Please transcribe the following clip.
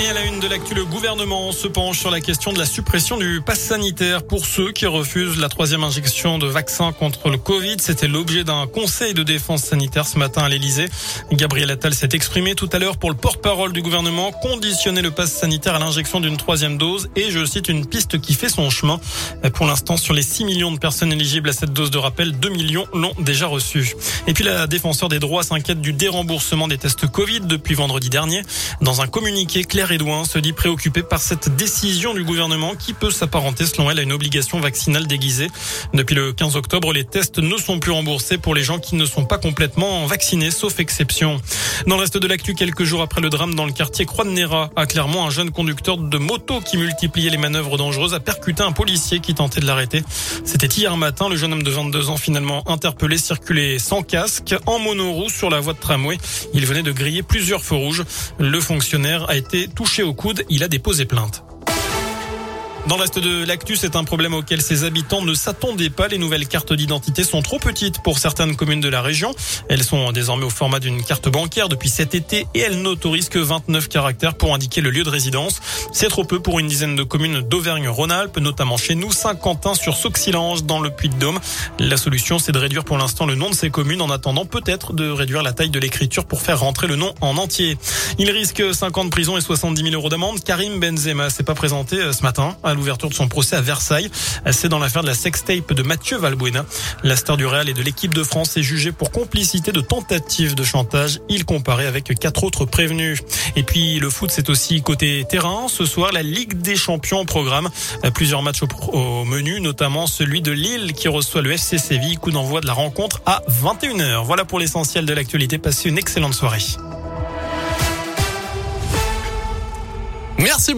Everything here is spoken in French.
Et à la une de l'actu, le gouvernement se penche sur la question de la suppression du pass sanitaire pour ceux qui refusent la troisième injection de vaccin contre le Covid. C'était l'objet d'un conseil de défense sanitaire ce matin à l'Elysée. Gabriel Attal s'est exprimé tout à l'heure pour le porte-parole du gouvernement, conditionner le pass sanitaire à l'injection d'une troisième dose et, je cite, une piste qui fait son chemin. Pour l'instant, sur les 6 millions de personnes éligibles à cette dose de rappel, 2 millions l'ont déjà reçue. Et puis la défenseur des droits s'inquiète du déremboursement des tests Covid depuis vendredi dernier. Dans un communiqué, Claire Edouin se dit préoccupée par cette décision du gouvernement qui peut s'apparenter selon elle à une obligation vaccinale déguisée. Depuis le 15 octobre, les tests ne sont plus remboursés pour les gens qui ne sont pas complètement vaccinés, sauf exception. Dans le reste de l'actu, quelques jours après le drame dans le quartier Croix de Néra, à Clermont, un jeune conducteur de moto qui multipliait les manœuvres dangereuses a percuté un policier qui tentait de l'arrêter. C'était hier matin. Le jeune homme de 22 ans finalement interpellé circulait sans casque, en monoroue sur la voie de tramway. Il venait de griller plusieurs feux rouges. Le fonctionnaire a été touché au coude, il a déposé plainte. Dans le reste de l'actu, c'est un problème auquel ses habitants ne s'attendaient pas. Les nouvelles cartes d'identité sont trop petites pour certaines communes de la région. Elles sont désormais au format d'une carte bancaire depuis cet été et elles n'autorisent que 29 caractères pour indiquer le lieu de résidence. C'est trop peu pour une dizaine de communes d'Auvergne-Rhône-Alpes, notamment chez nous, Saint-Quentin sur Sauxilange dans le Puy-de-Dôme. La solution, c'est de réduire pour l'instant le nom de ces communes en attendant peut-être de réduire la taille de l'écriture pour faire rentrer le nom en entier. Il risque 50 prisons et 70 000 euros d'amende. Karim Benzema s'est pas présenté euh, ce matin l'ouverture de son procès à Versailles. C'est dans l'affaire de la sextape de Mathieu Valbuena. La star du Real et de l'équipe de France est jugée pour complicité de tentative de chantage. Il comparait avec quatre autres prévenus. Et puis le foot, c'est aussi côté terrain. Ce soir, la Ligue des Champions au programme. Plusieurs matchs au, menu, notamment celui de Lille qui reçoit le FC Séville. Coup d'envoi de la rencontre à 21h. Voilà pour l'essentiel de l'actualité. Passez une excellente soirée. Merci beaucoup.